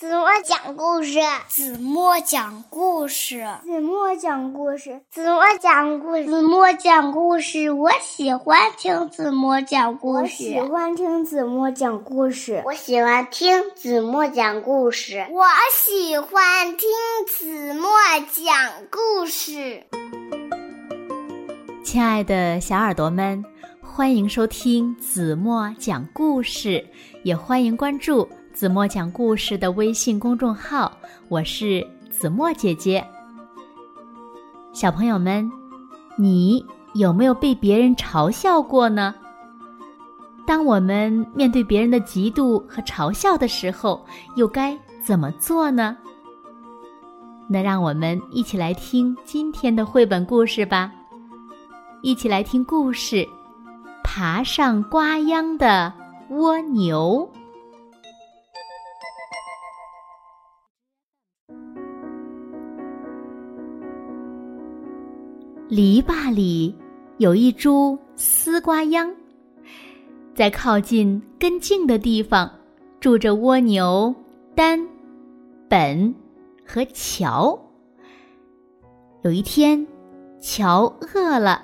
子墨讲故事，子墨讲故事，子墨讲故事，子墨讲故事，子墨讲故事。我喜欢听子墨讲故事，我喜欢听子墨讲故事，我喜欢听子墨讲故事，我喜欢听子墨讲故事。亲爱的小耳朵们，欢迎收听子墨讲故事，也欢迎关注。子墨讲故事的微信公众号，我是子墨姐姐。小朋友们，你有没有被别人嘲笑过呢？当我们面对别人的嫉妒和嘲笑的时候，又该怎么做呢？那让我们一起来听今天的绘本故事吧。一起来听故事：爬上瓜秧的蜗牛。篱笆里有一株丝瓜秧，在靠近根茎的地方住着蜗牛丹、本和乔。有一天，乔饿了，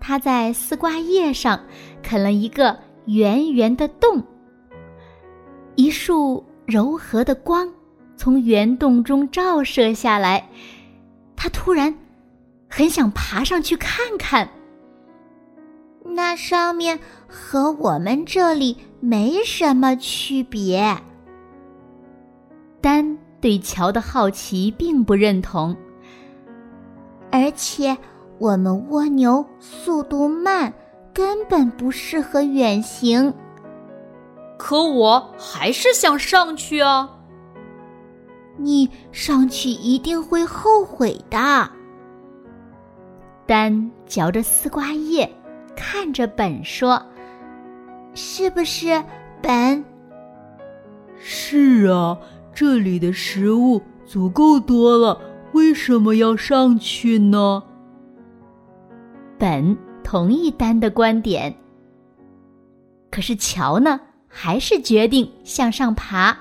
他在丝瓜叶上啃了一个圆圆的洞。一束柔和的光从圆洞中照射下来，他突然。很想爬上去看看，那上面和我们这里没什么区别。丹对乔的好奇并不认同，而且我们蜗牛速度慢，根本不适合远行。可我还是想上去啊！你上去一定会后悔的。丹嚼着丝瓜叶，看着本说：“是不是本？”“是啊，这里的食物足够多了，为什么要上去呢？”本同意丹的观点。可是乔呢，还是决定向上爬。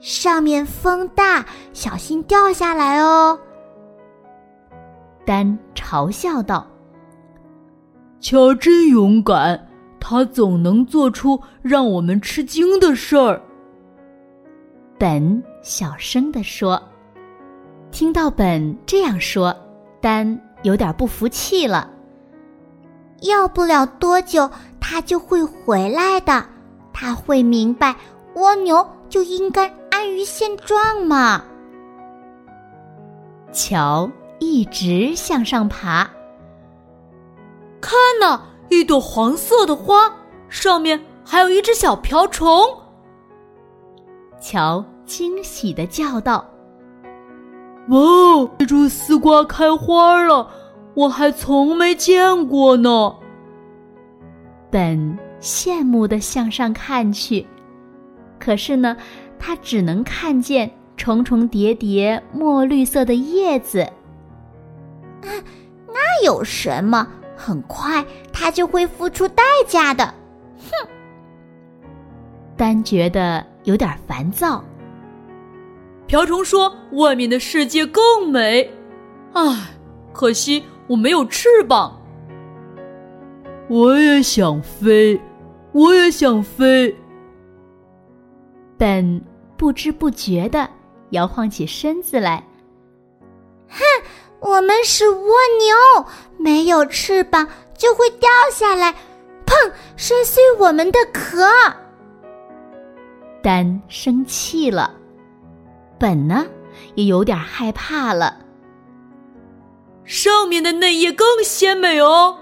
上面风大，小心掉下来哦。丹嘲笑道：“乔真勇敢，他总能做出让我们吃惊的事儿。”本小声地说。听到本这样说，丹有点不服气了。要不了多久，他就会回来的。他会明白，蜗牛就应该安于现状嘛。乔。一直向上爬。看呐，一朵黄色的花，上面还有一只小瓢虫。乔惊喜的叫道：“哇，这株丝瓜开花了，我还从没见过呢。”本羡慕的向上看去，可是呢，他只能看见重重叠叠墨绿色的叶子。那有什么？很快他就会付出代价的。哼！丹觉得有点烦躁。瓢虫说：“外面的世界更美。”唉，可惜我没有翅膀。我也想飞，我也想飞。本不知不觉的摇晃起身子来。哼！我们是蜗牛，没有翅膀就会掉下来，砰！摔碎我们的壳。丹生气了，本呢也有点害怕了。上面的嫩叶更鲜美哦。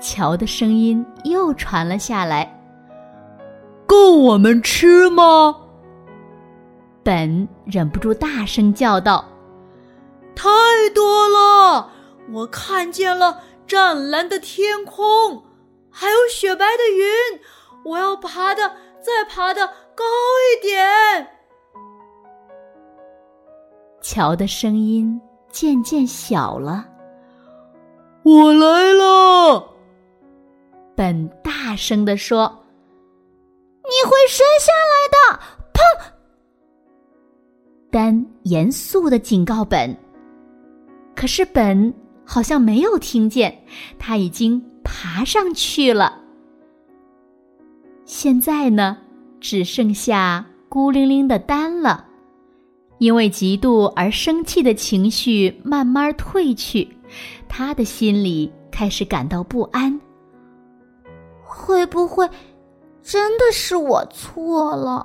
乔的声音又传了下来：“够我们吃吗？”本忍不住大声叫道。太多了！我看见了湛蓝的天空，还有雪白的云。我要爬的，再爬的高一点。乔的声音渐渐小了。我来了！本大声地说：“你会摔下来的！”砰！丹严肃的警告本。可是本好像没有听见，他已经爬上去了。现在呢，只剩下孤零零的丹了。因为嫉妒而生气的情绪慢慢褪去，他的心里开始感到不安。会不会真的是我错了？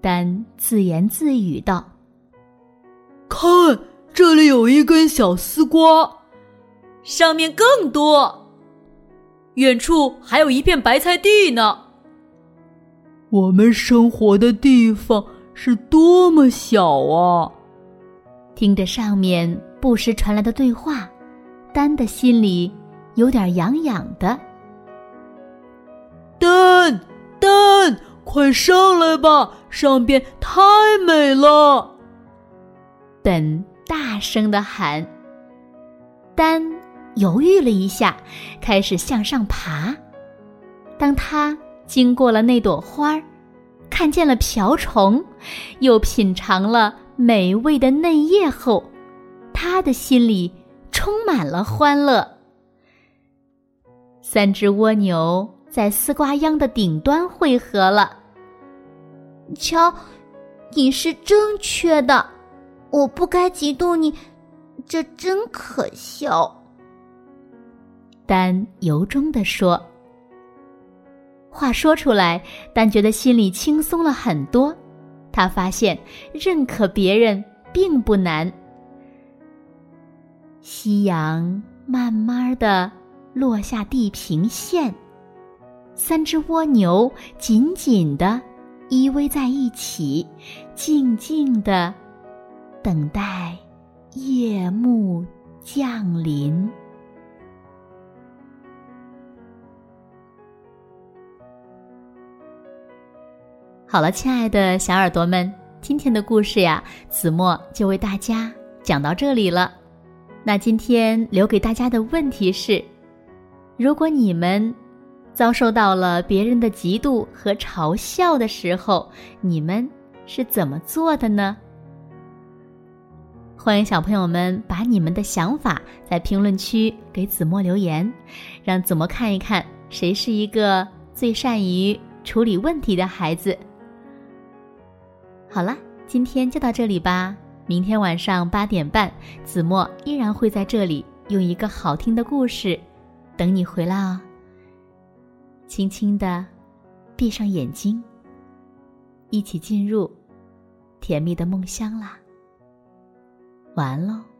丹自言自语道：“看，这里有一根小丝瓜，上面更多。远处还有一片白菜地呢。我们生活的地方。”是多么小啊！听着上面不时传来的对话，丹的心里有点痒痒的。丹，丹，快上来吧，上边太美了！本大声的喊。丹犹豫了一下，开始向上爬。当他经过了那朵花儿。看见了瓢虫，又品尝了美味的嫩叶后，他的心里充满了欢乐。三只蜗牛在丝瓜秧的顶端汇合了。瞧，你是正确的，我不该嫉妒你，这真可笑。丹由衷地说。话说出来，但觉得心里轻松了很多。他发现认可别人并不难。夕阳慢慢的落下地平线，三只蜗牛紧紧的依偎在一起，静静的等待夜幕降临。好了，亲爱的小耳朵们，今天的故事呀，子墨就为大家讲到这里了。那今天留给大家的问题是：如果你们遭受到了别人的嫉妒和嘲笑的时候，你们是怎么做的呢？欢迎小朋友们把你们的想法在评论区给子墨留言，让子墨看一看谁是一个最善于处理问题的孩子。好了，今天就到这里吧。明天晚上八点半，子墨依然会在这里用一个好听的故事等你回来哦。轻轻的闭上眼睛，一起进入甜蜜的梦乡啦。完了。